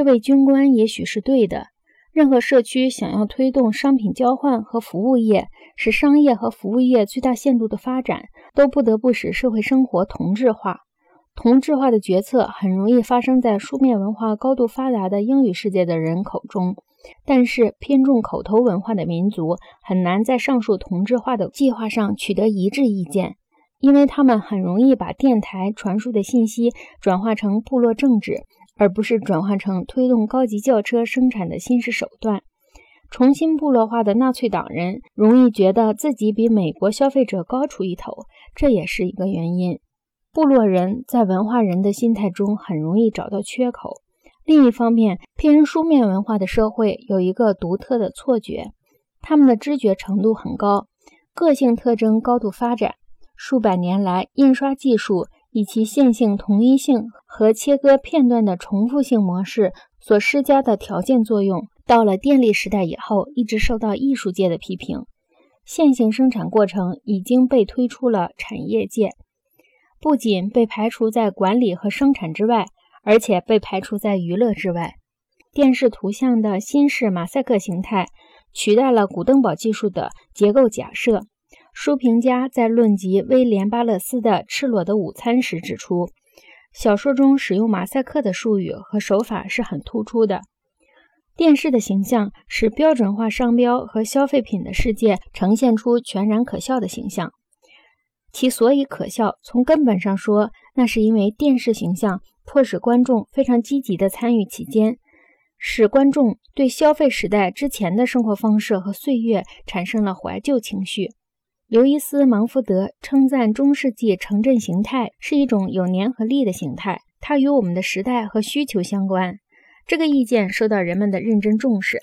这位军官也许是对的。任何社区想要推动商品交换和服务业，使商业和服务业最大限度的发展，都不得不使社会生活同质化。同质化的决策很容易发生在书面文化高度发达的英语世界的人口中，但是偏重口头文化的民族很难在上述同质化的计划上取得一致意见，因为他们很容易把电台传输的信息转化成部落政治。而不是转换成推动高级轿车生产的新式手段。重新部落化的纳粹党人容易觉得自己比美国消费者高出一头，这也是一个原因。部落人在文化人的心态中很容易找到缺口。另一方面，偏书面文化的社会有一个独特的错觉：他们的知觉程度很高，个性特征高度发展。数百年来，印刷技术。以其线性同一性和切割片段的重复性模式所施加的条件作用，到了电力时代以后，一直受到艺术界的批评。线性生产过程已经被推出了产业界，不仅被排除在管理和生产之外，而且被排除在娱乐之外。电视图像的新式马赛克形态取代了古登堡技术的结构假设。书评家在论及威廉·巴勒斯的《赤裸的午餐》时指出，小说中使用马赛克的术语和手法是很突出的。电视的形象使标准化商标和消费品的世界呈现出全然可笑的形象。其所以可笑，从根本上说，那是因为电视形象迫使观众非常积极地参与其间，使观众对消费时代之前的生活方式和岁月产生了怀旧情绪。刘易斯·芒福德称赞中世纪城镇形态是一种有粘合力的形态，它与我们的时代和需求相关。这个意见受到人们的认真重视。